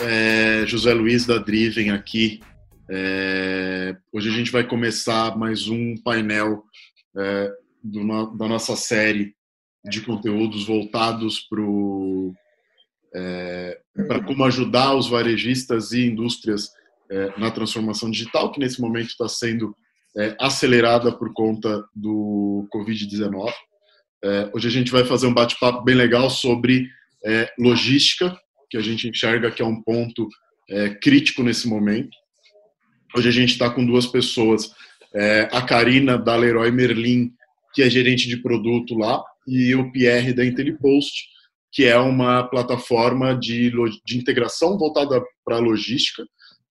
É, José Luiz da Driven aqui. É, hoje a gente vai começar mais um painel é, da nossa série de conteúdos voltados para é, como ajudar os varejistas e indústrias é, na transformação digital, que nesse momento está sendo é, acelerada por conta do Covid-19. hoje a gente vai fazer um bate-papo bem legal sobre logística que a gente enxerga que é um ponto é, crítico nesse momento. Hoje a gente está com duas pessoas, é, a Karina da Leroy Merlin, que é gerente de produto lá, e o Pierre da IntelliPost, que é uma plataforma de, de integração voltada para a logística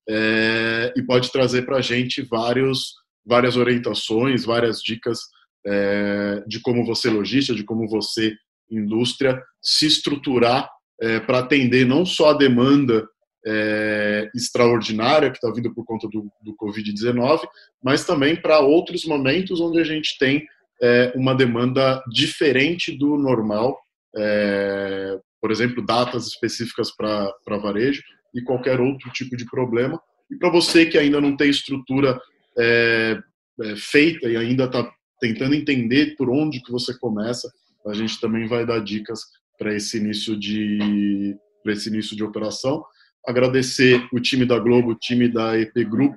é, e pode trazer para a gente vários, várias orientações, várias dicas é, de como você logística, de como você indústria se estruturar é, para atender não só a demanda é, extraordinária que está vindo por conta do, do Covid-19, mas também para outros momentos onde a gente tem é, uma demanda diferente do normal, é, por exemplo, datas específicas para varejo e qualquer outro tipo de problema. E para você que ainda não tem estrutura é, é, feita e ainda está tentando entender por onde que você começa, a gente também vai dar dicas para esse início de para esse início de operação. Agradecer o time da Globo, o time da EP Group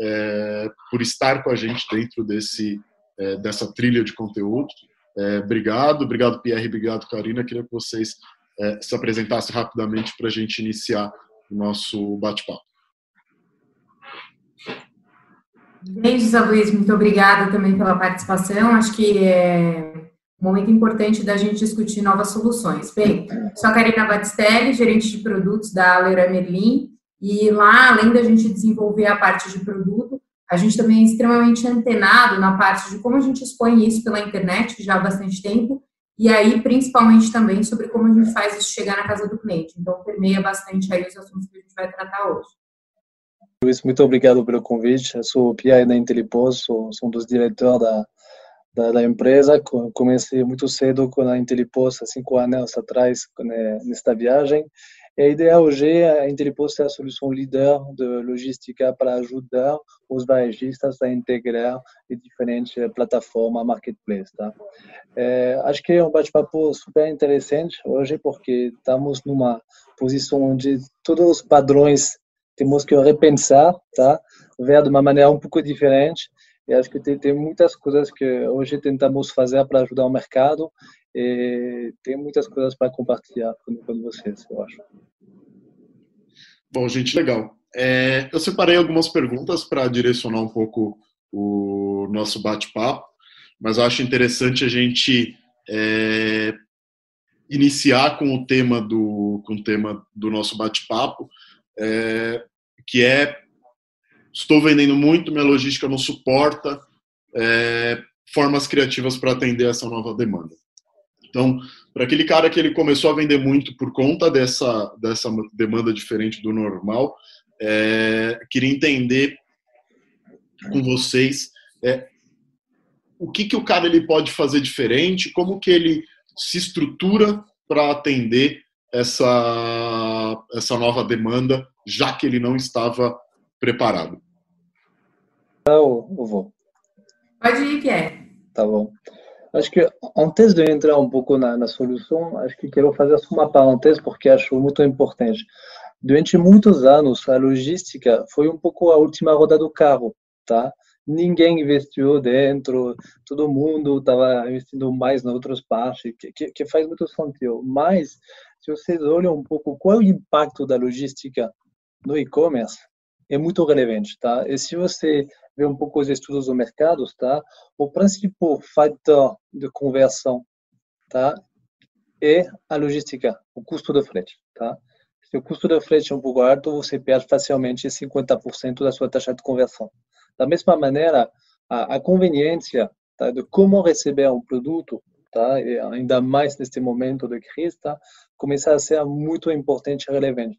é, por estar com a gente dentro desse é, dessa trilha de conteúdo. É, obrigado, obrigado Pierre, obrigado Karina. Queria que vocês é, se apresentassem rapidamente para a gente iniciar o nosso bate-papo. Bem, José Luiz, muito obrigada também pela participação. Acho que é momento importante da gente discutir novas soluções. Bem, sou a Karina Batistelli, gerente de produtos da Leroy Merlin, e lá, além da gente desenvolver a parte de produto, a gente também é extremamente antenado na parte de como a gente expõe isso pela internet já há bastante tempo, e aí, principalmente também sobre como a gente faz isso chegar na casa do cliente. Então, permeia bastante aí os assuntos que a gente vai tratar hoje. Luiz, muito obrigado pelo convite. Eu sou o Pierre da Intelipos, sou, sou um dos diretores da, da, da, empresa. Comecei muito cedo com a Intelipost, há cinco anos atrás, né, nesta viagem. E a ideia hoje, a Intelipost é a solução líder de logística para ajudar os varejistas a integrar diferentes plataformas marketplace. Tá? É, acho que é um bate-papo super interessante hoje, porque estamos numa posição onde todos os padrões temos que repensar, tá? ver de uma maneira um pouco diferente e acho que tem, tem muitas coisas que hoje tentamos fazer para ajudar o mercado e tem muitas coisas para compartilhar com, com vocês, eu acho. Bom, gente, legal. É, eu separei algumas perguntas para direcionar um pouco o nosso bate-papo, mas eu acho interessante a gente é, iniciar com o tema do, com o tema do nosso bate-papo, é, que é estou vendendo muito, minha logística não suporta é, formas criativas para atender essa nova demanda. Então, para aquele cara que ele começou a vender muito por conta dessa, dessa demanda diferente do normal, é, queria entender com vocês é, o que, que o cara ele pode fazer diferente, como que ele se estrutura para atender essa, essa nova demanda, já que ele não estava preparado. Eu, eu vou. Pode ir, Pierre. Tá bom. Acho que antes de entrar um pouco na, na solução, acho que quero fazer uma parêntese porque acho muito importante. Durante muitos anos, a logística foi um pouco a última roda do carro, tá? Ninguém investiu dentro, todo mundo estava investindo mais em outras partes, que, que, que faz muito sentido. Mas, se vocês olham um pouco qual é o impacto da logística no e-commerce, é muito relevante, tá? E se você vê um pouco os estudos do mercado, tá? O principal fator de conversão, tá? É a logística, o custo de frete, tá? Se o custo de frete é um pouco alto, você perde facilmente 50% da sua taxa de conversão. Da mesma maneira, a, a conveniência tá, de como receber um produto, tá, e ainda mais neste momento de crise, tá, começa a ser muito importante e relevante.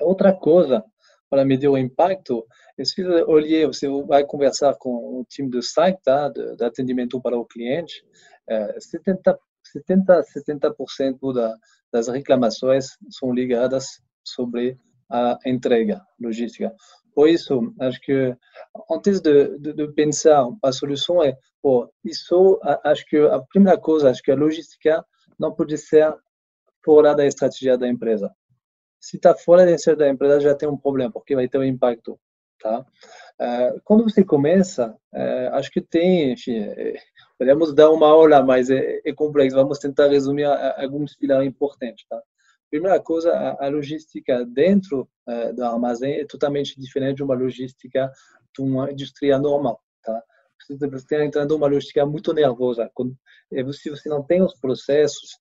Outra coisa para medir o impacto, é se olhar, você vai conversar com o time do site, tá, de, de atendimento para o cliente, é, 70 70 70% da, das reclamações são ligadas sobre a entrega logística. Por isso, acho que antes de, de, de pensar a solução é, isso, acho que a primeira coisa, acho que a logística não pode ser fora da estratégia da empresa. Se está fora da empresa, já tem um problema, porque vai ter um impacto, tá? Eh, quando você começa, eh, acho que tem, enfim, eh, podemos dar uma aula, mas é, é complexo. Vamos tentar resumir alguns pilares importantes, tá? Primeira coisa, a, logística dentro do armazém é totalmente diferente de uma logística de uma indústria normal, tá? Você está entrando numa logística muito nervosa. Se você não tem os processos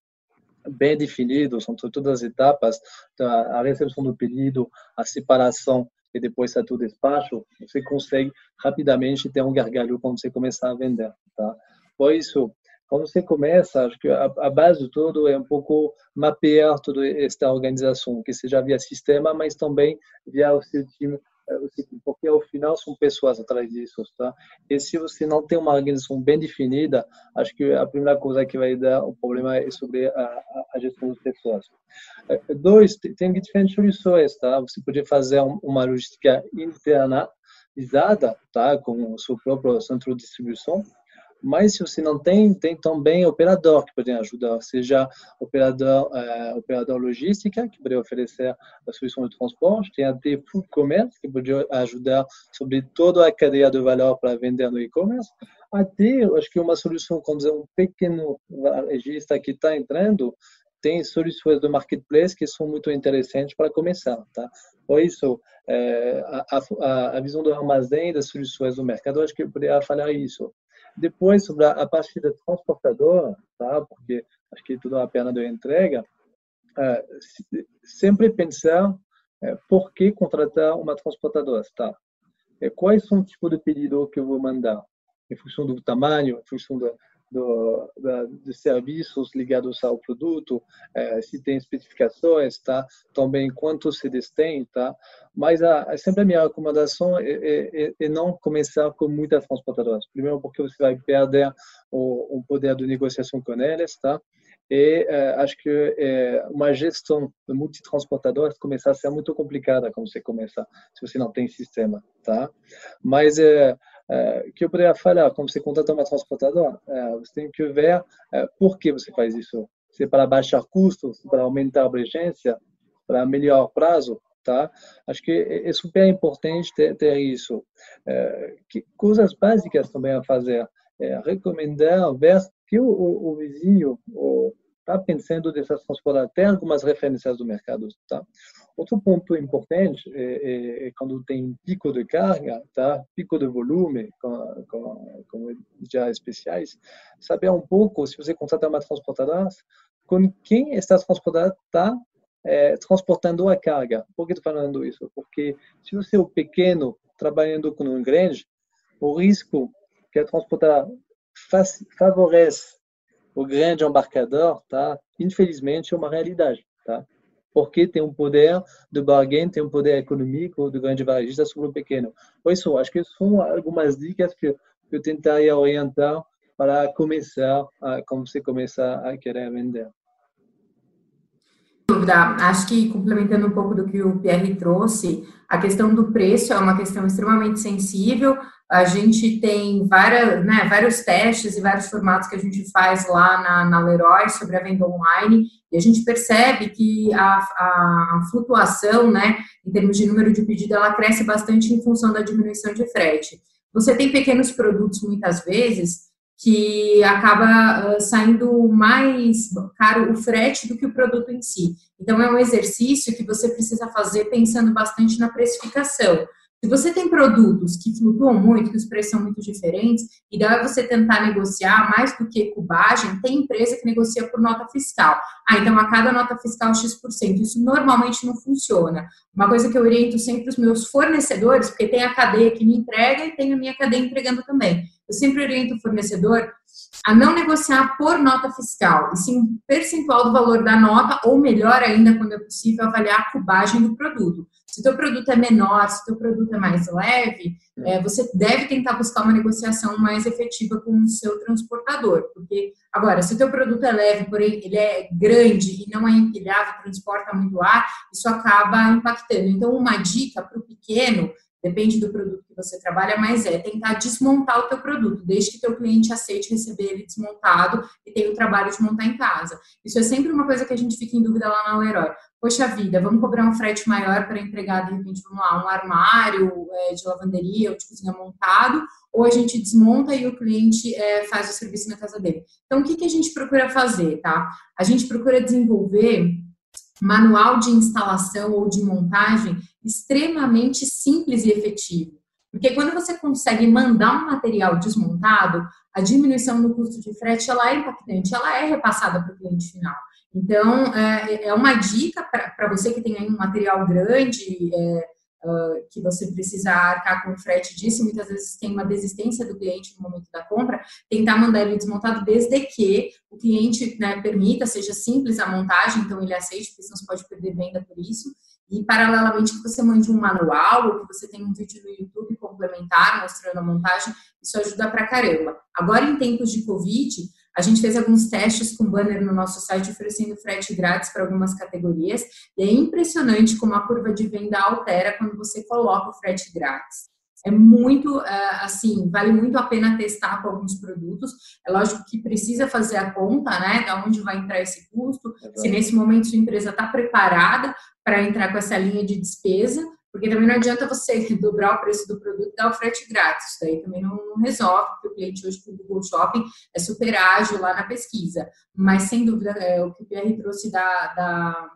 bem definidos entre todas as etapas, a recepção do pedido, a separação e depois a tudo despacho, você consegue rapidamente ter um gargalho quando você começar a vender, tá? Por isso, quando você começa, acho que a, a base de tudo é um pouco mapear toda esta organização, que seja via sistema, mas também via o seu time, eh, porque ao final são pessoas atrás disso, tá? E se você não tem uma organização bem definida, acho que a primeira coisa que vai dar o problema é sobre a, a gestão das pessoas. Eh, dois, tem diferentes soluções, tá? Você pode fazer uma logística internalizada, tá? Com o seu próprio centro de distribuição, mas se você não tem, tem também operador que podem ajudar, seja operador, uh, operador logística, que pode oferecer a solução de transporte, tem até food commerce, que pode ajudar sobre toda a cadeia de valor para vender no e-commerce, até, acho que uma solução, quando é um pequeno varejista que está entrando, tem soluções do marketplace que são muito interessantes para começar, tá? Por isso, é, a, a, a, visão do armazém das soluções do mercado, acho que eu poderia falar isso. Depois, sobre a, a parte da transportadora, tá? porque acho que tudo é a pena de entrega, é, sempre pensar é, por que contratar uma transportadora, tá? É, quais são os tipos de pedido que eu vou mandar? Em função do tamanho, em função da, do, da, de serviços ligados ao produto, é, se tem especificações, tá? Também quantos CDs tem, tá? Mas a, sempre a minha recomendação é, é, é, é, não começar com muitas transportadoras. Primeiro porque você vai perder o, o poder de negociação com eles, tá? E é, acho que é, uma gestão de multitransportadoras começa a ser muito complicada quando você começa, se você não tem sistema, tá? Mas é, é, que eu poderia falar, como você contrata uma transportadora, é, você tem que ver é, por que você faz isso. Se é para baixar custos, para aumentar a abrangência, para melhorar o prazo, tá? Acho que é, é super importante ter, ter isso. É, que, coisas básicas também a fazer. É, recomendar, ver que o, o, o vizinho, o, tá pensando dessas transportadoras, tem algumas referências do mercado, tá? Outro ponto importante é, é, é, quando tem pico de carga, tá? Pico de volume, com, com, com já especiais, saber um pouco se você contrata uma transportadora, com quem essa transportadora está é, transportando a carga. Por que estou falando isso? Porque se você é o pequeno trabalhando com um grande, o risco que a transportadora favorece o grande embarcador, tá? Infelizmente é uma realidade, tá? Porque tem um poder de bargain, tem um poder econômico do grande varejista sobre o pequeno. Por isso, acho que são algumas dicas que eu tentaria orientar para começar, a, como você começar a querer vender. Acho que complementando um pouco do que o Pierre trouxe, a questão do preço é uma questão extremamente sensível. A gente tem várias, né, vários testes e vários formatos que a gente faz lá na, na Leroy sobre a venda online e a gente percebe que a, a, a flutuação, né, em termos de número de pedido, ela cresce bastante em função da diminuição de frete. Você tem pequenos produtos muitas vezes que acaba saindo mais caro o frete do que o produto em si. Então é um exercício que você precisa fazer pensando bastante na precificação Se você tem produtos que flutuam muito, que os preços são muito diferentes, e dá você tentar negociar mais do que cubagem, tem empresa que negocia por nota fiscal. Ah, então a cada nota fiscal X%. Isso normalmente não funciona. Uma coisa que eu oriento sempre os meus fornecedores, porque tem a cadeia que me entrega e tem a minha cadeia entregando também. Eu sempre oriento o fornecedor a não negociar por nota fiscal, e sim percentual do valor da nota, ou melhor ainda, quando é possível, avaliar a cubagem do produto. Se o teu produto é menor, se o teu produto é mais leve, é, você deve tentar buscar uma negociação mais efetiva com o seu transportador, porque agora, se o teu produto é leve, porém ele é grande e não é empilhável, transporta muito ar, isso acaba impactando. Então, uma dica para o pequeno depende do produto que você trabalha, mas é tentar desmontar o teu produto, desde que teu cliente aceite receber ele desmontado e tenha o trabalho de montar em casa. Isso é sempre uma coisa que a gente fica em dúvida lá na Leroy. Poxa vida, vamos cobrar um frete maior para entregar, de repente, vamos lá, um armário é, de lavanderia ou de cozinha montado, ou a gente desmonta e o cliente é, faz o serviço na casa dele. Então, o que, que a gente procura fazer, tá? A gente procura desenvolver manual de instalação ou de montagem extremamente simples e efetivo. Porque quando você consegue mandar um material desmontado, a diminuição no custo de frete ela é impactante, ela é repassada para o cliente final. Então, é, é uma dica para você que tem aí um material grande, é, uh, que você precisa arcar com o frete disso, muitas vezes tem uma desistência do cliente no momento da compra, tentar mandar ele desmontado desde que o cliente né, permita, seja simples a montagem, então ele aceite, porque senão você pode perder venda por isso. E, paralelamente, que você mande um manual ou que você tenha um vídeo no YouTube complementar mostrando a montagem, isso ajuda pra caramba. Agora, em tempos de Covid, a gente fez alguns testes com banner no nosso site oferecendo frete grátis para algumas categorias e é impressionante como a curva de venda altera quando você coloca o frete grátis. É muito, é, assim, vale muito a pena testar com alguns produtos. É lógico que precisa fazer a conta, né, da onde vai entrar esse custo, é se nesse momento sua empresa está preparada para entrar com essa linha de despesa, porque também não adianta você dobrar o preço do produto e dar o frete grátis. Isso daí também não, resolve, porque o cliente hoje com o Google Shopping é super ágil lá na pesquisa. Mas, sem dúvida, é, o que o PR trouxe da, da,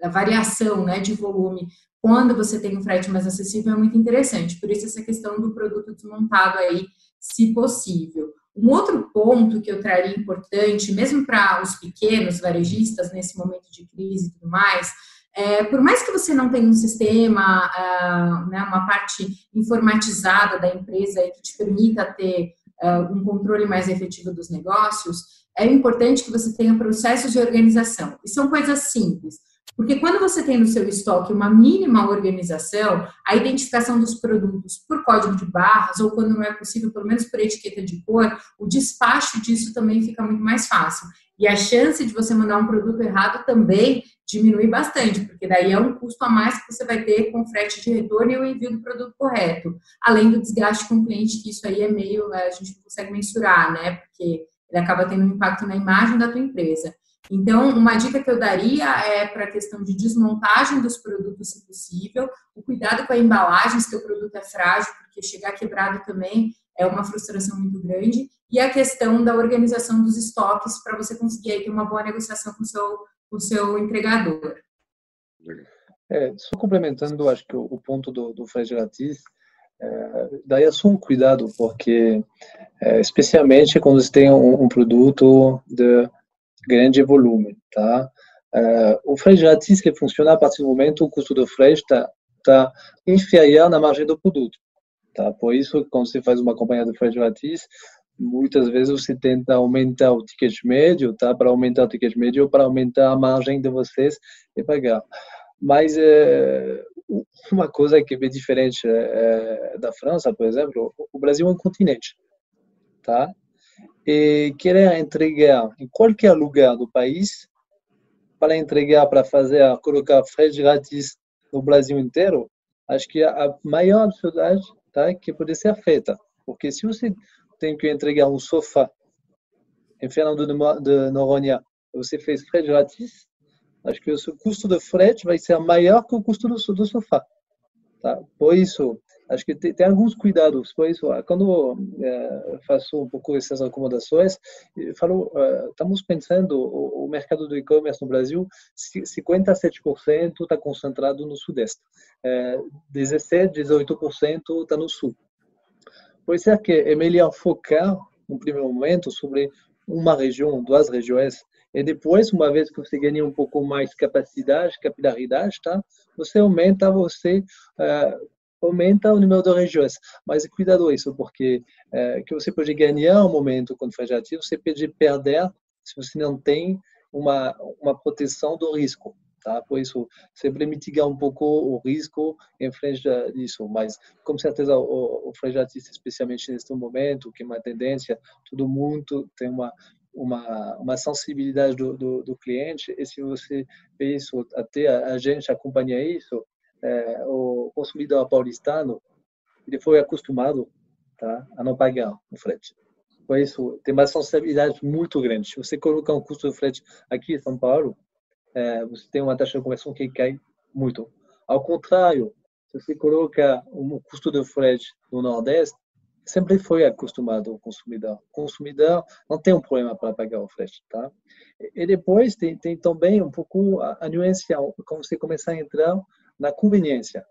da variação né, de volume quando você tem um frete mais acessível é muito interessante. Por isso, essa questão do produto desmontado aí, se possível. Um outro ponto que eu traria importante, mesmo para os pequenos varejistas nesse momento de crise e tudo mais, é, por mais que você não tenha um sistema, uh, né, uma parte informatizada da empresa que te permita ter uh, um controle mais efetivo dos negócios, é importante que você tenha processos de organização. E são coisas simples. Porque quando você tem no seu estoque uma mínima organização, a identificação dos produtos por código de barras, ou quando não é possível, pelo menos por etiqueta de cor, o despacho disso também fica muito mais fácil. E a chance de você mandar um produto errado também diminui bastante, porque daí é um custo a mais que você vai ter com frete de retorno e o envio do produto correto. Além do desgaste com o cliente, que isso aí é meio, a gente não consegue mensurar, né? Porque ele acaba tendo um impacto na imagem da tua empresa. Então, uma dica que eu daria é para a questão de desmontagem dos produtos, se possível, o cuidado com a embalagem, se o produto é frágil, porque chegar quebrado também é uma frustração muito grande, e a questão da organização dos estoques para você conseguir aí ter uma boa negociação com o seu o seu entregador. É, só complementando, acho que o, o ponto do, do frete grátis, é, daí é só um cuidado, porque é, especialmente quando você tem um, um, produto de grande volume, tá? É, o frete grátis ele funciona a partir do momento o custo do frete está tá inferior na margem do produto, tá? Por isso, quando você faz uma campanha de frete grátis, muitas vezes você tenta aumentar o ticket médio, tá? Para aumentar o ticket médio, para aumentar a margem de vocês e pagar. Mas é, uma coisa que é bem diferente é, da França, por exemplo, o Brasil é um continente, tá? E querer entregar em qualquer lugar do país, para entregar, para fazer, colocar frete grátis no Brasil inteiro, acho que a maior dificuldade tá, que pode ser feita. Porque se você tenho que entregar um sofá em Fernando de Noronha, você fez frete grátis, acho que o custo do frete vai ser maior que o custo do, do sofá. Tá? Por isso, acho que tem, tem, alguns cuidados. Por isso, quando é, faço um pouco essas recomendações, falo, é, estamos pensando, o, o mercado do e-commerce no Brasil, 57% está concentrado no Sudeste, é, 17%, 18% está no Sul. Por isso é que é melhor focar, no primeiro momento, sobre uma região, duas regiões, e depois, uma vez que você ganha um pouco mais capacidade, capilaridade, tá? Você aumenta, você uh, aumenta o número de regiões. Mas cuidado isso, porque uh, que você pode ganhar um momento quando faz ativo, você pode perder se você não tem uma uma proteção do risco. Tá? Por isso, sempre mitigar um pouco o risco em frente disso. Mas, com certeza, o, o fragilista, especialmente neste momento, que é uma tendência, todo mundo tem uma uma, uma sensibilidade do, do, do, cliente e se você vê isso, até a, a gente acompanha isso, é, o consumidor paulistano, ele foi acostumado tá, a não pagar o frete. Por isso, tem uma sensibilidade muito grande. Se você colocar um custo de frete aqui em São Paulo, você tem uma taxa de conversão que cai muito. Ao contrário, se você coloca um custo de frete no Nordeste, sempre foi acostumado o consumidor. O consumidor não tem um problema para pagar o frete, tá? E depois tem, tem também um pouco a, a nuance, quando você começar a entrar na conveniência.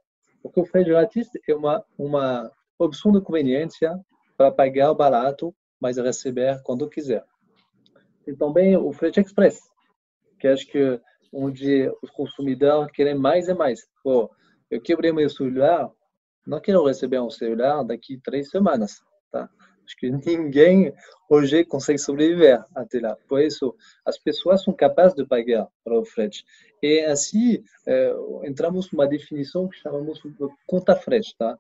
Porque o frete grátis é uma, uma opção de conveniência para pagar barato, mas receber quando quiser. Tem também o frete express, que acho que onde os consumidores querem mais e mais. Pô, eu quebrei meu celular, não quero receber um celular daqui três semanas, tá? Acho que ninguém hoje consegue sobreviver até lá. Por isso, as pessoas são capazes de pagar para o frete. E assim, é, entramos numa definição que chamamos de conta frete, tá?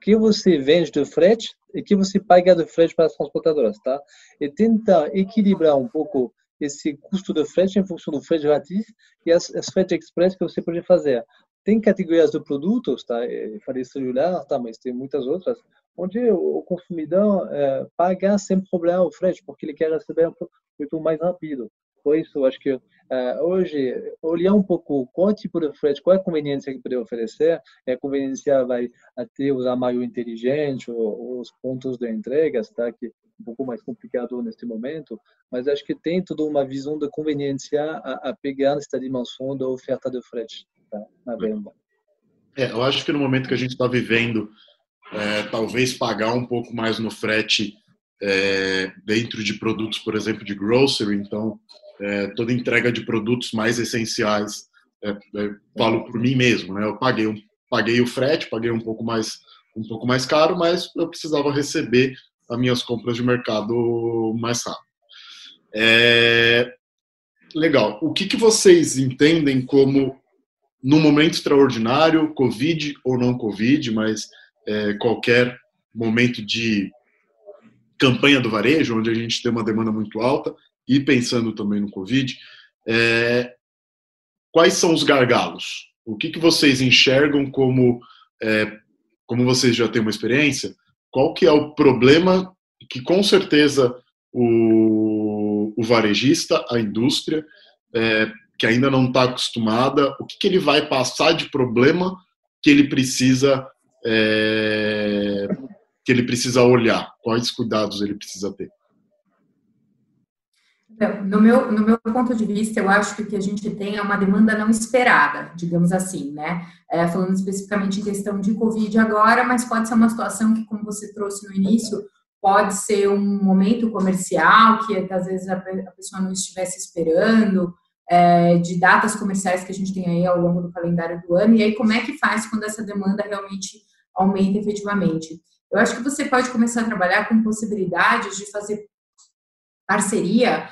que você vende de frete e que você paga de frete para as transportadoras, tá? E tentar equilibrar um pouco esse custo de frete em função do frete grátis e as, as frete express que você pode fazer tem categorias de produtos, tá? Eu falei celular, tá? Mas tem muitas outras, onde o consumidor é, paga sem problema o frete, porque ele quer receber produto mais rápido. Por isso, acho que uh, hoje, olhar um pouco qual tipo de frete, qual é a conveniência que pode oferecer, a conveniência vai até usar mais inteligente, ou, os pontos de entregas, tá? que é um pouco mais complicado neste momento, mas acho que tem toda uma visão de conveniência a, a pegar nesta dimensão da oferta de frete tá? na venda. É, eu acho que no momento que a gente está vivendo, é, talvez pagar um pouco mais no frete é, dentro de produtos, por exemplo, de grocery, então é, toda entrega de produtos mais essenciais, é, é, falo por mim mesmo, né? Eu paguei, paguei o frete, paguei um pouco mais um pouco mais caro, mas eu precisava receber as minhas compras de mercado mais rápido. É, legal. O que, que vocês entendem como no momento extraordinário, Covid ou não Covid, mas é, qualquer momento de campanha do varejo, onde a gente tem uma demanda muito alta, e pensando também no Covid, é, quais são os gargalos? O que, que vocês enxergam como, é, como vocês já têm uma experiência, qual que é o problema que com certeza o, o varejista, a indústria, é, que ainda não está acostumada, o que, que ele vai passar de problema que ele precisa é, que ele precisa olhar, quais cuidados ele precisa ter? Então, no meu, no meu ponto de vista, eu acho que o que a gente tem é uma demanda não esperada, digamos assim, né? É, falando especificamente em questão de Covid agora, mas pode ser uma situação que, como você trouxe no início, pode ser um momento comercial que às vezes a, pessoa não estivesse esperando, é, de datas comerciais que a gente tem aí ao longo do calendário do ano, e aí como é que faz quando essa demanda realmente aumenta efetivamente. Eu acho que você pode começar a trabalhar com possibilidades de fazer parceria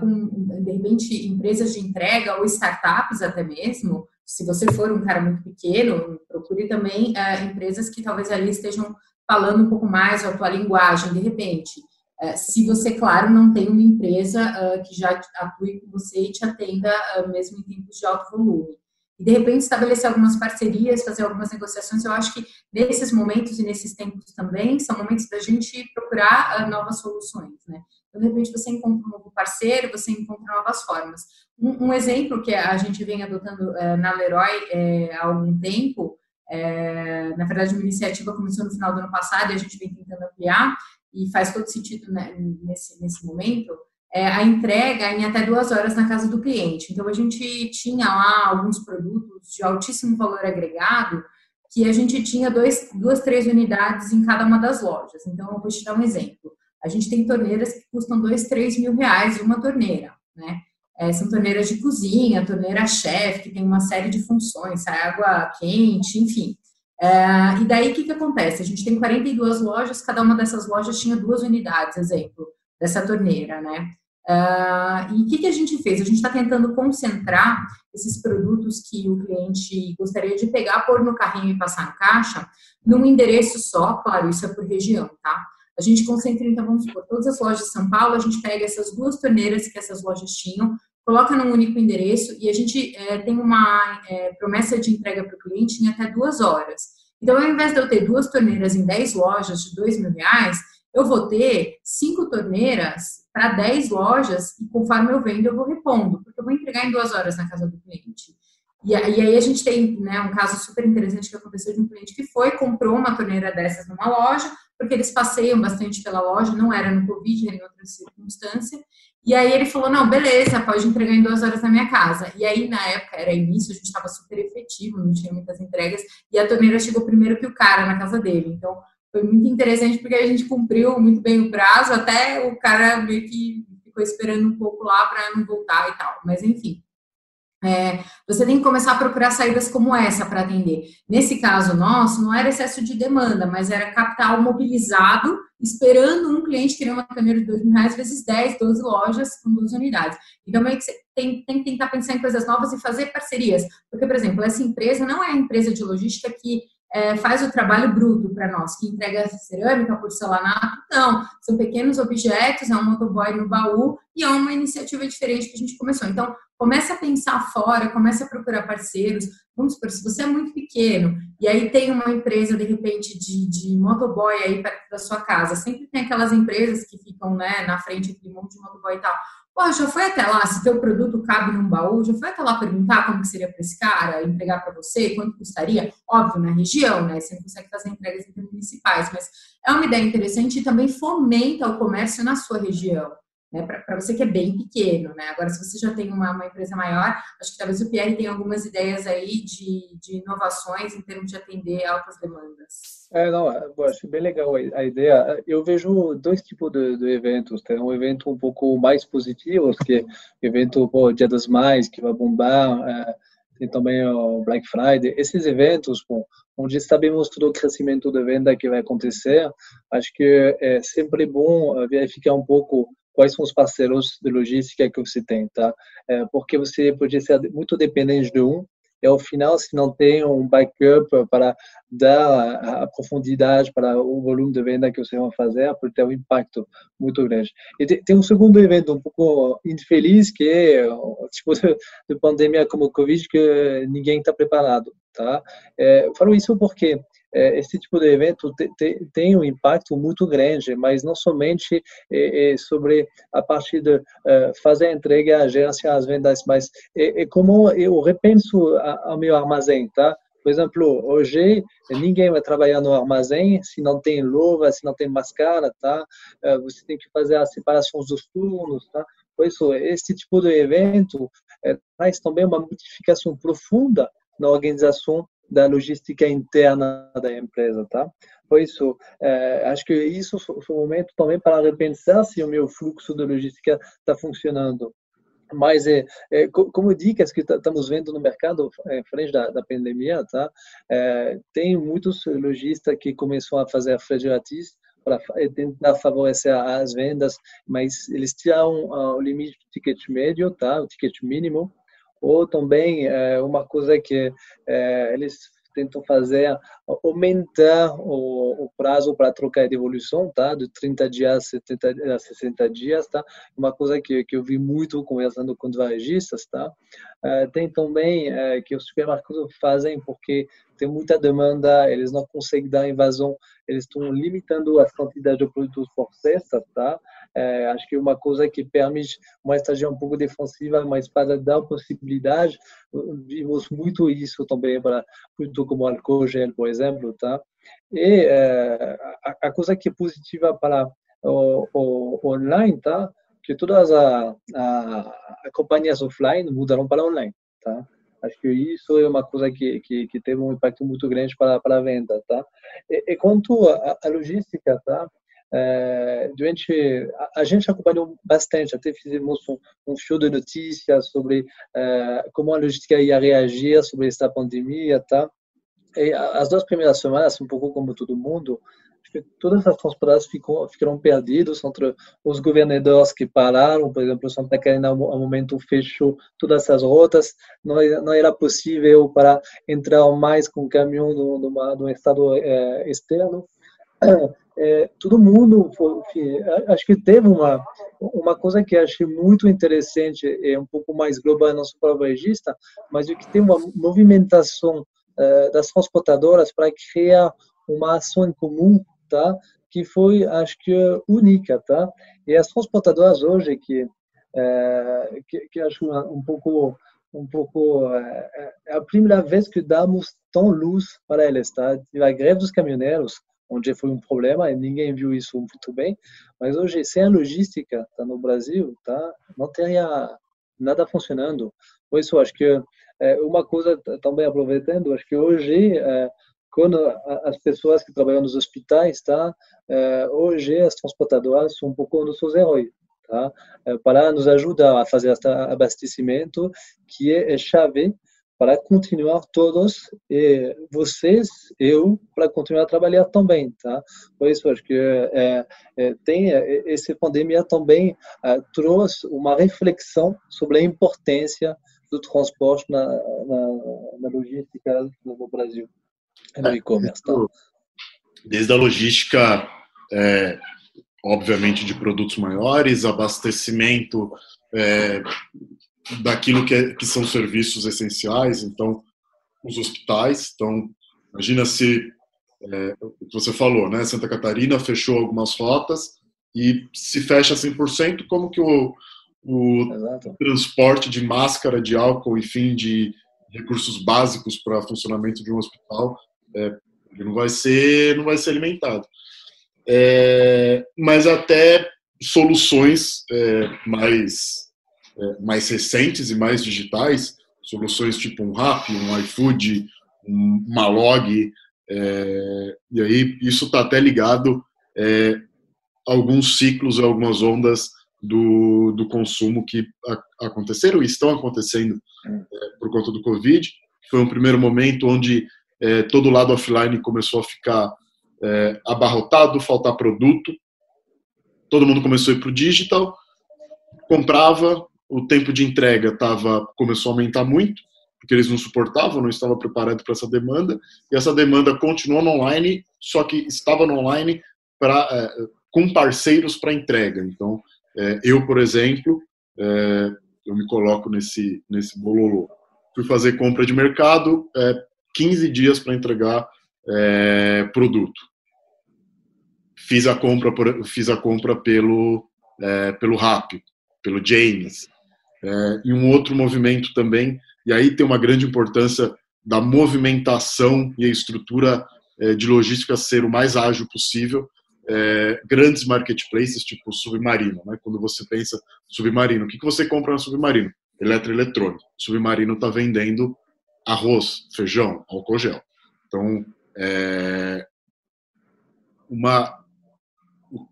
com, de repente, empresas de entrega ou startups até mesmo. Se você for um cara muito pequeno, procure também é, empresas que talvez ali estejam falando um pouco mais a tua linguagem, de repente. É, se você, claro, não tem uma empresa que já atue com você e te atenda mesmo em tempos de alto volume. E, de repente, estabelecer algumas parcerias, fazer algumas negociações, eu acho que nesses momentos e nesses tempos também são momentos da gente procurar novas soluções, né? Então, de repente, você encontra um novo parceiro, você encontra novas formas. Um, um exemplo que a gente vem adotando na Leroy é, há algum tempo é, na verdade, uma iniciativa começou no final do ano passado e a gente vem tentando ampliar, e faz todo sentido né, nesse, nesse momento, é, a entrega em até duas horas na casa do cliente. Então, a gente tinha lá alguns produtos de altíssimo valor agregado que a gente tinha dois, duas, três unidades em cada uma das lojas. Então, eu vou te dar um exemplo. A gente tem torneiras que custam dois, três mil reais uma torneira, né? É, são torneiras de cozinha, torneira chef, que tem uma série de funções, água quente, enfim. É, e daí, o que, que acontece? A gente tem 42 lojas, cada uma dessas lojas tinha duas unidades, exemplo, dessa torneira, né? Uh, e o que, que a gente fez? A gente está tentando concentrar esses produtos que o cliente gostaria de pegar, pôr no carrinho e passar no caixa, num endereço só, claro, isso é por região, tá? A gente concentra, então, vamos supor, todas as lojas de São Paulo, a gente pega essas duas torneiras que essas lojas tinham, coloca num único endereço e a gente é, tem uma é, promessa de entrega para o cliente em até duas horas. Então, ao invés de eu ter duas torneiras em 10 lojas de dois mil reais, eu vou ter cinco torneiras para 10 lojas e conforme eu vendo, eu vou repondo, porque eu vou entregar em duas horas na casa do cliente. E, aí a gente tem né, um caso super interessante que aconteceu de um cliente que foi, comprou uma torneira dessas numa loja, porque eles passeiam bastante pela loja, não era no Covid, era em outra circunstância. E aí ele falou, não, beleza, pode entregar em duas horas na minha casa. E aí, na época, era início, a gente estava super efetivo, não tinha muitas entregas, e a torneira chegou primeiro que o cara na casa dele. Então, foi muito interessante porque a gente cumpriu muito bem o prazo, até o cara meio que ficou esperando um pouco lá para não voltar e tal. Mas enfim. É, você tem que começar a procurar saídas como essa para atender. Nesse caso nosso, não era excesso de demanda, mas era capital mobilizado, esperando um cliente querer uma câmera de dois mil reais, vezes 10, 12 lojas com duas unidades. Então, meio que você tem, tem que tentar pensar em coisas novas e fazer parcerias. Porque, por exemplo, essa empresa não é a empresa de logística que é, faz o trabalho bruto para nós, que entrega cerâmica, porcelanato, não. São pequenos objetos, é um motoboy no baú e é uma iniciativa diferente que a gente começou. Então, começa a pensar fora, começa a procurar parceiros. Vamos supor, se você é muito pequeno e aí tem uma empresa, de repente, de, de motoboy aí perto da sua casa, sempre tem aquelas empresas que ficam né, na frente um monte de motoboy e tal Pô, já foi até lá, se teu produto cabe num baú, já foi até lá perguntar como que seria para esse cara entregar para você, quanto custaria? Óbvio, na região, né? Você não consegue fazer entregas intermunicipais, mas é uma ideia interessante e também fomenta o comércio na sua região né, para você que é bem pequeno, né? Agora, se você já tem uma, uma, empresa maior, acho que talvez o Pierre tenha algumas ideias aí de, de inovações em termos de atender altas demandas. É, não, eu acho bem legal a ideia. Eu vejo dois tipos de, de eventos. Tem um evento um pouco mais positivo, que é evento pô, Dia das Mães, que vai bombar, é, tem também o Black Friday. Esses eventos, bom, onde está bem mostrado o crescimento de venda que vai acontecer, acho que é sempre bom verificar um pouco quais são os parceiros de logística que você tem, tá? É, porque você pode ser muito dependente de um e ao final, se não tem um backup para dar a profundidade para o volume de venda que você vai fazer, pode ter um impacto muito grande. E tem um segundo evento um pouco infeliz, que é o tipo de, de pandemia como o Covid, que ninguém está preparado, tá? É, falo isso porque é, esse tipo de evento te, te, tem um impacto muito grande, mas não somente é, é sobre a parte de é, fazer a entrega, gerenciar as vendas, mas é, é como eu repenso o meu armazém, tá? Por exemplo, hoje ninguém vai trabalhar no armazém se não tem luva, se não tem máscara, tá? É, você tem que fazer a separação dos turnos, tá? Por isso, esse tipo de evento traz também uma modificação profunda na organização da logística interna da empresa, tá? Por isso, é, acho que isso é o momento também para repensar se o meu fluxo de logística está funcionando. Mas, é, é, como dicas que estamos vendo no mercado, é, frente da, da pandemia, tá? É, tem muitos lojistas que começaram a fazer frete grátis para tentar favorecer as vendas, mas eles tiram o limite do ticket médio, tá? O ticket mínimo, ou também é, uma coisa que é, eles tentam fazer aumentar o, o prazo para trocar de devolução, tá? De 30 dias 70, a 60 dias, tá? Uma coisa que, que eu vi muito conversando com varejistas, tá? Uh, tem também uh, que os supermercados fazem porque tem muita demanda, eles não conseguem dar invasão, eles estão limitando a quantidade de produtos cesta, tá? Uh, acho que uma coisa que permite uma estratégia um pouco defensiva, mas para dar possibilidade, vimos muito isso também para produtos como álcool gel, por exemplo, tá? E a, a, coisa que é positiva para o, o online, tá? que todas as companhias offline mudaram para online, tá? Acho que isso é uma coisa que, que, que teve um impacto muito grande para, para a venda, tá? E, e quanto à logística, tá? É, durante, a, a, gente acompanhou bastante, até fizemos um, um show de notícias sobre é, como a logística ia reagir sobre esta pandemia, tá? E as duas primeiras semanas, um pouco como todo mundo, todas as transportadoras ficam, ficaram perdidas entre os governadores que pararam, por exemplo, Santa Catarina, ao momento, fechou todas as rotas, não, não era possível para entrar mais com caminhão no, estado é, externo. É, todo mundo, enfim, acho que teve uma uma coisa que achei muito interessante, é um pouco mais global, não só para varejista, mas o que tem uma movimentação é, das transportadoras para criar uma ação em comum tá? que foi, acho que, única. Tá? E as transportadoras hoje, que, é, que, que acho um pouco um pouco é, é, a primeira vez que damos tão luz para eles, tá? a greve dos caminhoneiros, onde foi um problema e ninguém viu isso muito bem, mas hoje sem a logística tá no Brasil, tá? Não teria nada funcionando. Por isso acho que é, uma coisa também aproveitando, acho que hoje é, quando as pessoas que trabalham nos hospitais, tá? É, hoje as transportadoras são um pouco nossos heróis, tá? É, para nos ajudar a fazer este abastecimento que é, chave para continuar todos e vocês eu para continuar a trabalhar também tá por isso acho que é, é, tem essa pandemia também é, trouxe uma reflexão sobre a importância do transporte na, na, na logística no Brasil é no e-commerce, tá? Desde a logística, é, obviamente, de produtos maiores, abastecimento é, daquilo que, é, que são serviços essenciais, então, os hospitais. Então, imagina se, é, você falou, né? Santa Catarina fechou algumas rotas e se fecha 100%, como que o, o transporte de máscara, de álcool, enfim, de recursos básicos para funcionamento de um hospital é, ele não vai ser, não vai ser alimentado. É, mas até soluções é, mais, é, mais recentes e mais digitais, soluções tipo um Rap, um iFood, um, uma Log, é, e aí isso está até ligado é, a alguns ciclos, algumas ondas do, do consumo que aconteceram e estão acontecendo por conta do Covid. Foi um primeiro momento onde é, todo lado offline começou a ficar é, abarrotado, faltar produto, todo mundo começou a ir para o digital, comprava, o tempo de entrega tava, começou a aumentar muito, porque eles não suportavam, não estavam preparados para essa demanda, e essa demanda continuou no online, só que estava no online pra, é, com parceiros para entrega. Então, é, eu, por exemplo, é, eu me coloco nesse, nesse bololô. Fui fazer compra de mercado, é, 15 dias para entregar é, produto. Fiz a compra, por, fiz a compra pelo, é, pelo Rap, pelo James. É, e um outro movimento também, e aí tem uma grande importância da movimentação e a estrutura é, de logística ser o mais ágil possível. É, grandes marketplaces, tipo Submarino. Né? Quando você pensa Submarino, o que, que você compra no Submarino? Eletroeletrônico. Submarino está vendendo arroz, feijão, álcool gel. Então, é, uma,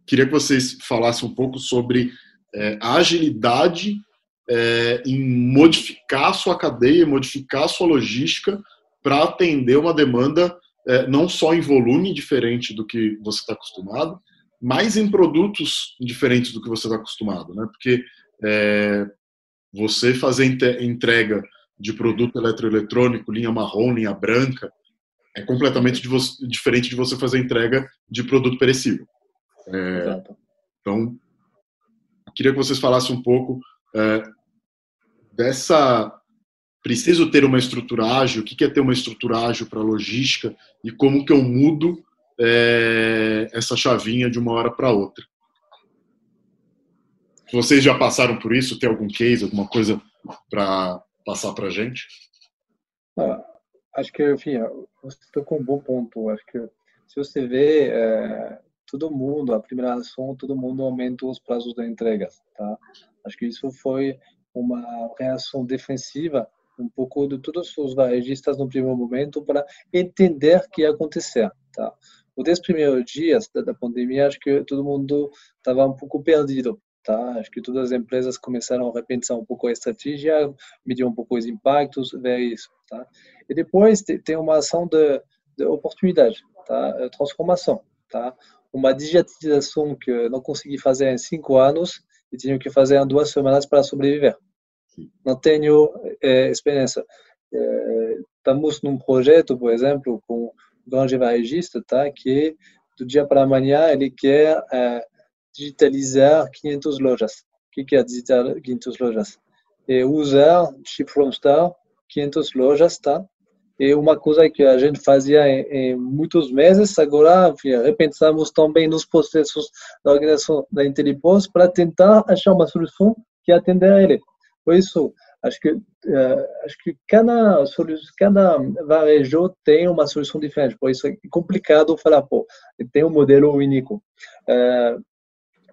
queria que vocês falassem um pouco sobre é, a agilidade é, em modificar a sua cadeia, modificar a sua logística para atender uma demanda é, não só em volume diferente do que você está acostumado, mas em produtos diferentes do que você está acostumado, né? Porque é, você fazer entrega de produto eletroeletrônico, linha marrom, linha branca, é completamente de você, diferente de você fazer entrega de produto perecível. É, então, queria que vocês falassem um pouco é, dessa preciso ter uma estrutura ágil, o que é ter uma estrutura ágil para logística e como que eu mudo é, essa chavinha de uma hora para outra. Vocês já passaram por isso? Tem algum case, alguma coisa para passar para a gente? Ah, acho que, enfim, você tocou um bom ponto. Acho que se você vê é, todo mundo, a primeira ação, todo mundo aumenta os prazos de entregas, tá? Acho que isso foi uma reação defensiva um pouco de todos os varejistas no primeiro momento para entender o que ia acontecer, tá? Os dez primeiros dias da, da pandemia, acho que todo mundo estava um pouco perdido, tá? Acho que todas as empresas começaram a repensar um pouco a estratégia, medir um pouco os impactos, ver isso, tá? E depois tem uma ação de, de oportunidade, tá? Transformação, tá? Uma digitalização que não consegui fazer em cinco anos e tinha que fazer em duas semanas para sobreviver. Não tenho é, experiência. É, estamos num projeto, por exemplo, com um grande varejista, tá? Que do dia para amanhã ele quer é, digitalizar 500 lojas. O que, é digitar 500 lojas? É usar Ship from Star 500 lojas, tá? É uma coisa que a gente fazia em, em muitos meses, agora enfim, repensamos também nos processos da organização da Intelipos para tentar achar uma solução que atenda a ele. Por isso, acho que uh, acho que cada cada varejo tem uma solução diferente. Por isso é complicado falar, pô, tem um modelo único. Uh,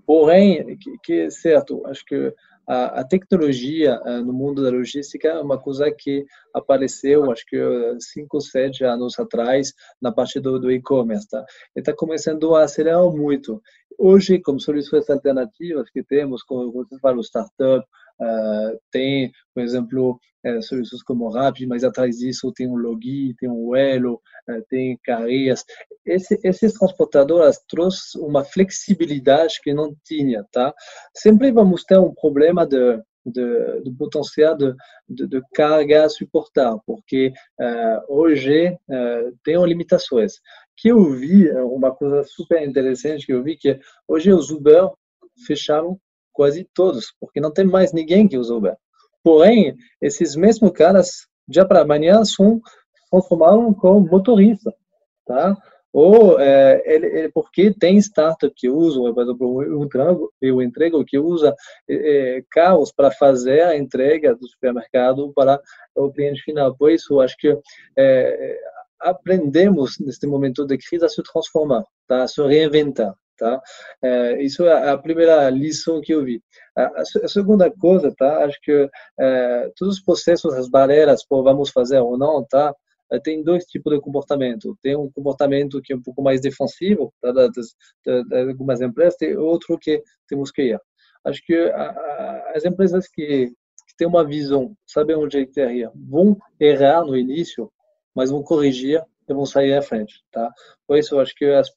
Porém, que, que certo, acho que a, a tecnologia uh, no mundo da logística é uma coisa que apareceu, acho que cinco, sete anos atrás, na parte do, do e-commerce, tá? Está começando a acelerar muito. Hoje, como soluções alternativas que temos, como você fala, o startup, uh, tem, por exemplo, uh, soluções como Rappi, mas atrás disso tem um Logi, tem um Uelo, uh, tem Carreiras. Esse, esses transportadores trouxeram uma flexibilidade que não tinha, tá? Sempre vamos ter um problema de de, de potencial de, de, de, carga a suportar, porque uh, hoje uh, tem limitações. Que eu vi, uma coisa super interessante que eu vi, que hoje os Uber fecharam quase todos, porque não tem mais ninguém que usa Uber. Porém, esses mesmos caras, já para amanhã, são transformados como motorista, tá? Ou é, ele, ele, porque tem startup que usam, por exemplo, o entrego, que usa é, carros para fazer a entrega do supermercado para o cliente final. Por isso, acho que é, aprendemos neste momento de crise a se transformar, tá? a se reinventar. Tá? É, isso é a primeira lição que eu vi. A, a segunda coisa, tá? Acho que é, todos os processos, as barreiras, vamos fazer ou não, tá? É, tem dois tipos de comportamento. Tem um comportamento que é um pouco mais defensivo, tá? das, das, das algumas empresas, tem outro que temos que ir. Acho que a, a, as empresas que, que têm uma visão, sabem onde ir, vão errar no início, mas vão corrigir vão sair à frente, tá? Por isso, eu acho que as,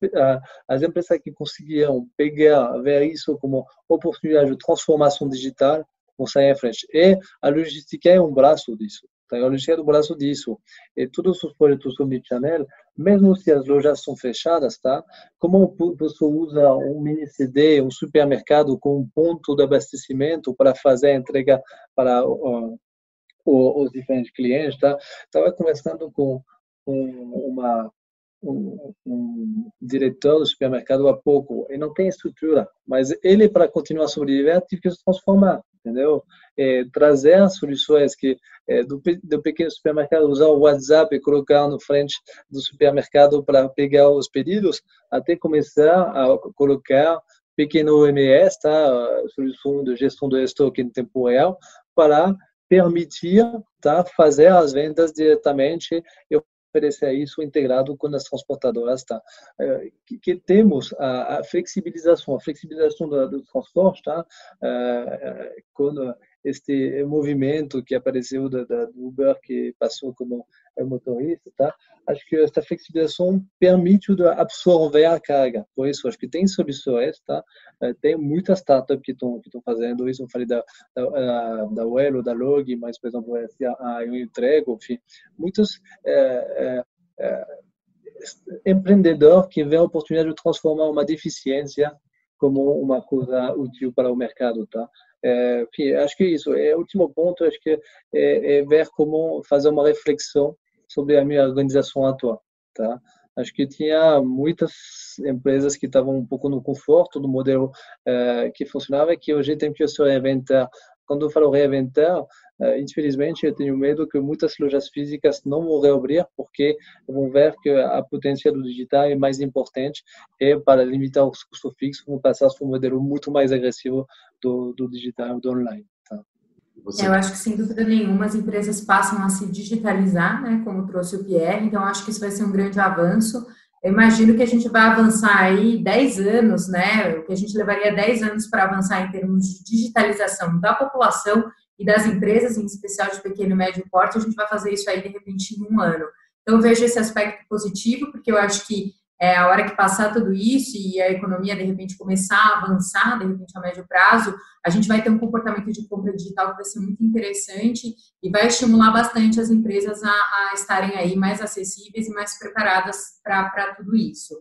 as empresas que conseguiram pegar, ver isso como oportunidade de transformação digital, vão sair à frente. E a logística é um braço disso. Tá? A logística é um braço disso. E todos os projetos omnichannel, mesmo se as lojas são fechadas, tá? Como você usa um mini CD, um supermercado com um ponto de abastecimento para fazer a entrega para uh, os diferentes clientes, tá? Estava conversando com um, uma, um, um, diretor do supermercado há pouco e não tem estrutura, mas ele, para continuar sobreviver, teve que se transformar, entendeu? É, trazer soluções que é, do, do pequeno supermercado, usar o WhatsApp e colocar no frente do supermercado para pegar os pedidos, até começar a colocar pequeno MES, tá? solução de gestão do estoque em tempo real, para permitir tá, fazer as vendas diretamente e oferecer isso integrado com as transportadoras, tá? É, que, que temos a, a, flexibilização, a flexibilização do, do transporte, tá? É, com este movimento que apareceu da, da Uber, que passou como motorista, tá? Acho que esta flexibilização permite absorver a carga. Por isso, acho que tem soluções, tá? É, tem muitas startups que estão que estão fazendo isso. Eu falei da da, da Uelo, da Log, mas por exemplo a eu entrego, enfim, muitos é, é, é, empreendedor que vê a oportunidade de transformar uma deficiência como uma coisa útil para o mercado, tá? É, enfim, acho que isso. É o último ponto, acho que é, é ver como fazer uma reflexão sobre a minha organização atual, tá? Acho que tinha muitas empresas que estavam um pouco no conforto do modelo uh, que funcionava, que hoje tem que se reinventar. Quando eu falo reinventar, uh, infelizmente eu tenho medo que muitas lojas físicas não vão reabrir porque vão ver que a potência do digital é mais importante e para limitar os custos fixos vão passar para um modelo muito mais agressivo do, do digital, do online. Tá? Você... Eu acho que, sem dúvida nenhuma, as empresas passam a se digitalizar, né, como trouxe o Pierre, então acho que isso vai ser um grande avanço. Eu imagino que a gente vai avançar aí 10 anos, né, o que a gente levaria 10 anos para avançar em termos de digitalização da população e das empresas, em especial de pequeno e médio porte, a gente vai fazer isso aí, de repente, em um ano. Então, eu vejo esse aspecto positivo, porque eu acho que é, a hora que passar tudo isso e a economia de repente começar a avançar, de repente a médio prazo, a gente vai ter um comportamento de compra digital que vai ser muito interessante e vai estimular bastante as empresas a, a estarem aí mais acessíveis e mais preparadas para tudo isso.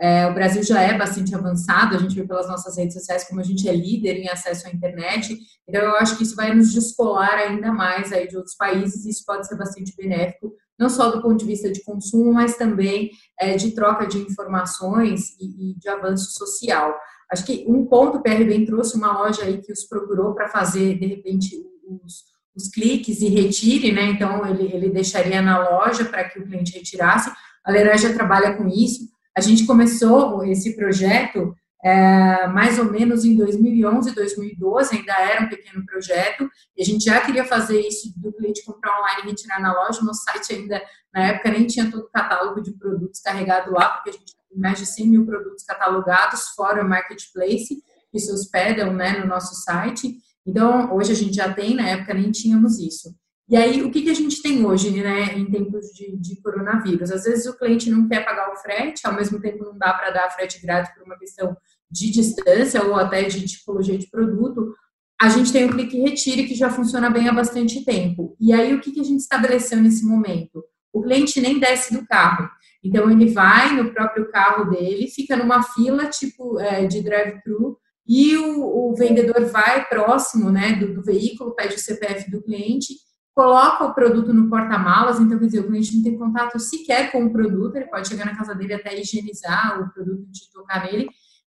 É, o Brasil já é bastante avançado, a gente vê pelas nossas redes sociais como a gente é líder em acesso à internet, então eu acho que isso vai nos descolar ainda mais aí de outros países e isso pode ser bastante benéfico não só do ponto de vista de consumo, mas também é, de troca de informações e, e, de avanço social. Acho que um ponto, o PR bem trouxe uma loja aí que os procurou para fazer, de repente, os, os, cliques e retire, né? Então, ele, ele deixaria na loja para que o cliente retirasse. A Leroy já trabalha com isso. A gente começou esse projeto é, mais ou menos em 2011, 2012, ainda era um pequeno projeto, e a gente já queria fazer isso do cliente comprar online e retirar na loja. No site ainda, na época, nem tinha todo o catálogo de produtos carregado lá, porque a gente tem mais de 100 mil produtos catalogados, fora o marketplace, que se hospedam né, no nosso site. Então, hoje a gente já tem, na época nem tínhamos isso. E aí, o que, que a gente tem hoje, né, em tempos de, de, coronavírus? Às vezes o cliente não quer pagar o frete, ao mesmo tempo não dá para dar frete grátis por uma questão de distância ou até de tipologia de produto, a gente tem o clique retire que já funciona bem há bastante tempo. E aí o que, a gente estabeleceu nesse momento? O cliente nem desce do carro. Então ele vai no próprio carro dele, fica numa fila tipo é, de drive-thru e o, o, vendedor vai próximo né, do, do veículo, pede o CPF do cliente coloca o produto no porta-malas, então quer dizer, o cliente não tem contato sequer com o produto, ele pode chegar na casa dele até higienizar o produto de tocar nele,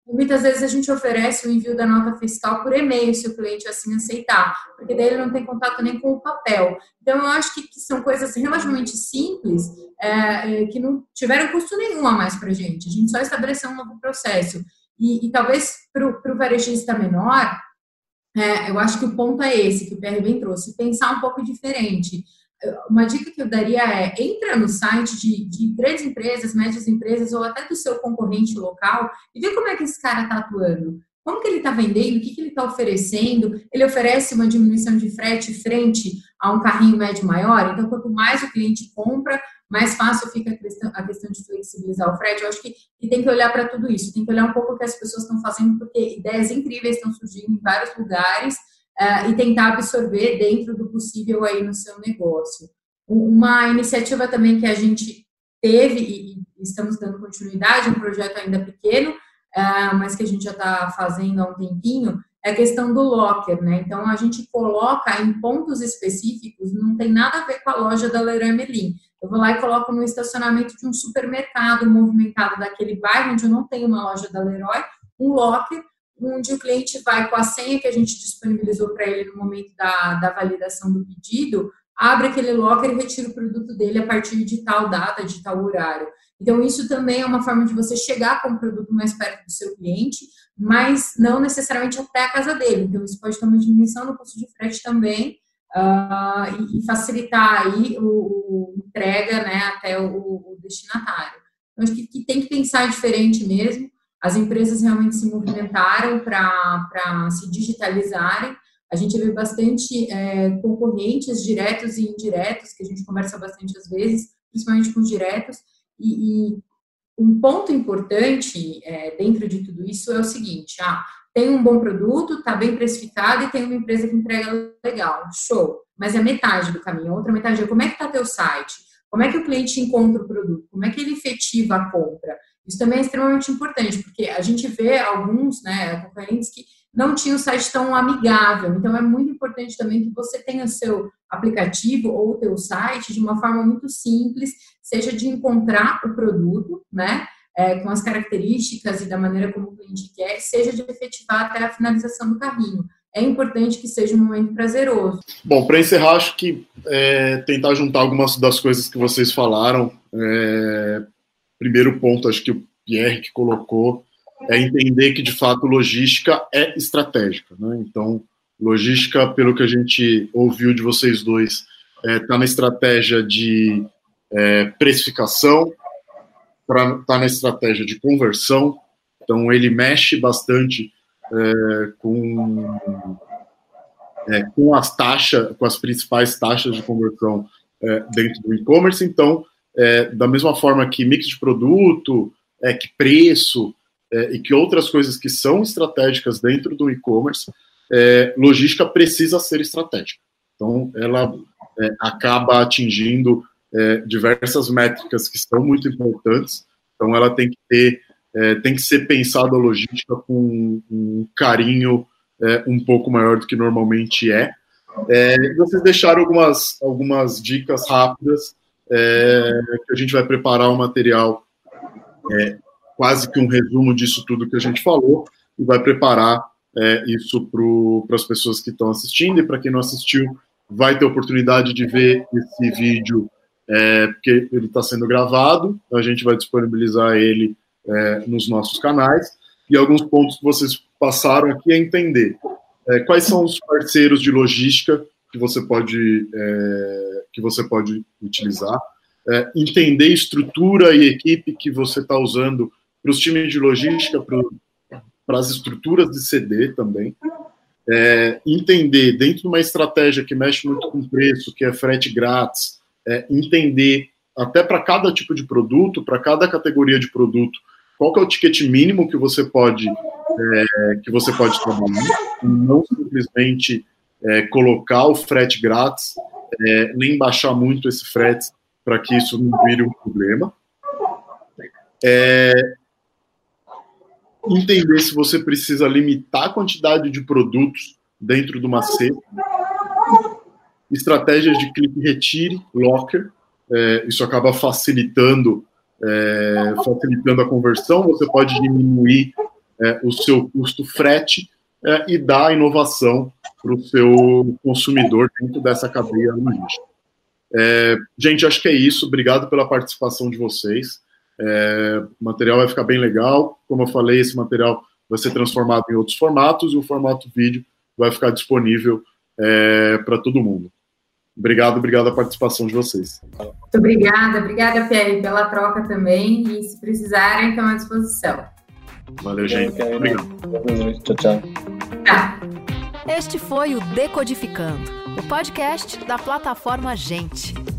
muitas vezes a gente oferece o envio da nota fiscal por e-mail, se o cliente assim aceitar, porque daí ele não tem contato nem com o papel. Então, eu acho que, que são coisas relativamente simples, é, é que não tiveram custo nenhum a mais para a gente. A gente só estabeleceu um novo processo. E, e talvez para o varejista menor, é, eu acho que o ponto é esse que o PR bem trouxe, pensar um pouco diferente uma dica que eu daria é entra no site de, de, grandes empresas, médias empresas ou até do seu concorrente local e vê como é que esse cara está atuando. Como que ele está vendendo, o que, que ele está oferecendo, ele oferece uma diminuição de frete frente a um carrinho médio maior, então quanto mais o cliente compra, mais fácil fica a questão, a questão de flexibilizar o frete. Eu acho que, tem que olhar para tudo isso, tem que olhar um pouco o que as pessoas estão fazendo, porque ideias incríveis estão surgindo em vários lugares, uh, e tentar absorver dentro do possível aí no seu negócio. Uma iniciativa também que a gente teve e estamos dando continuidade, um projeto ainda pequeno, uh, mas que a gente já está fazendo há um tempinho, é a questão do locker, né? Então a gente coloca em pontos específicos, não tem nada a ver com a loja da Leroy Merlin. Eu vou lá e coloco no estacionamento de um supermercado movimentado daquele bairro onde eu não tenho uma loja da Leroy, um locker onde o cliente vai com a senha que a gente disponibilizou para ele no momento da, da validação do pedido, abre aquele locker e retira o produto dele a partir de tal data, de tal horário. Então, isso também é uma forma de você chegar com o produto mais perto do seu cliente, mas não necessariamente até a casa dele. Então, isso pode ter uma diminuição no custo de frete também uh, e, facilitar aí o, o entrega né, até o, o destinatário. Então, acho que, que tem que pensar diferente mesmo as empresas realmente se movimentaram para se digitalizarem. A gente vê bastante é, concorrentes diretos e indiretos, que a gente conversa bastante às vezes, principalmente com os diretos. E, e um ponto importante é, dentro de tudo isso é o seguinte: ah, tem um bom produto, está bem precificado e tem uma empresa que entrega legal, show. Mas é metade do caminho. A outra metade é como é que está teu site? Como é que o cliente encontra o produto? Como é que ele efetiva a compra? Isso também é extremamente importante, porque a gente vê alguns né, concorrentes que não tinha o site tão amigável. Então, é muito importante também que você tenha seu aplicativo ou o teu site de uma forma muito simples, seja de encontrar o produto, né? É, com as características e da maneira como o cliente quer, seja de efetivar até a finalização do carrinho. É importante que seja um momento prazeroso. Bom, para encerrar, acho que é, tentar juntar algumas das coisas que vocês falaram. É, primeiro ponto, acho que o Pierre que colocou é entender que de fato logística é estratégica. Né? Então, logística, pelo que a gente ouviu de vocês dois, está é, tá na estratégia de é, precificação, está na estratégia de conversão. Então, ele mexe bastante é, com, é, com as taxas, com as principais taxas de conversão é, dentro do e-commerce. Então, é, da mesma forma que mix de produto, que preço, é, e que outras coisas que são estratégicas dentro do e-commerce, é, logística precisa ser estratégica. Então, ela é, acaba atingindo é, diversas métricas que são muito importantes. Então, ela tem que ter, é, tem que ser pensada a logística com um carinho é, um pouco maior do que normalmente é. vocês deixaram algumas, algumas dicas rápidas que a gente vai preparar o um material quase que um resumo disso tudo que a gente falou e vai preparar é, isso para as pessoas que estão assistindo. E para quem não assistiu vai ter oportunidade de ver esse vídeo é, porque ele está sendo gravado, a gente vai disponibilizar ele é, nos nossos canais. E alguns pontos que vocês passaram aqui é entender. É, quais são os parceiros de logística que você pode é, que você pode utilizar, é, entender estrutura e equipe que você está usando para os times de logística, para as estruturas de CD também. É, entender dentro de uma estratégia que mexe muito com preço, que é frete grátis, é, entender até para cada tipo de produto, para cada categoria de produto, qual que é o ticket mínimo que você pode é, que você pode trabalhar, não simplesmente é, colocar o frete grátis, é, nem baixar muito esse frete para que isso não vire um problema. É, entender se você precisa limitar a quantidade de produtos dentro de uma cesta, estratégias de clique retire, locker, é, isso acaba facilitando é, facilitando a conversão, você pode diminuir é, o seu custo frete é, e dar inovação para o seu consumidor dentro dessa cadeia logística. É, gente, acho que é isso. Obrigado pela participação de vocês. É, o material vai ficar bem legal. Como eu falei, esse material vai ser transformado em outros formatos e o formato vídeo vai ficar disponível é, para todo mundo. Obrigado, obrigado a participação de vocês. Muito obrigada, obrigada, Pierre, pela troca também. E se precisarem, estão à disposição. Valeu, gente. Obrigado. Tchau, tchau. Tchau. Este foi o Decodificando, o podcast da plataforma Gente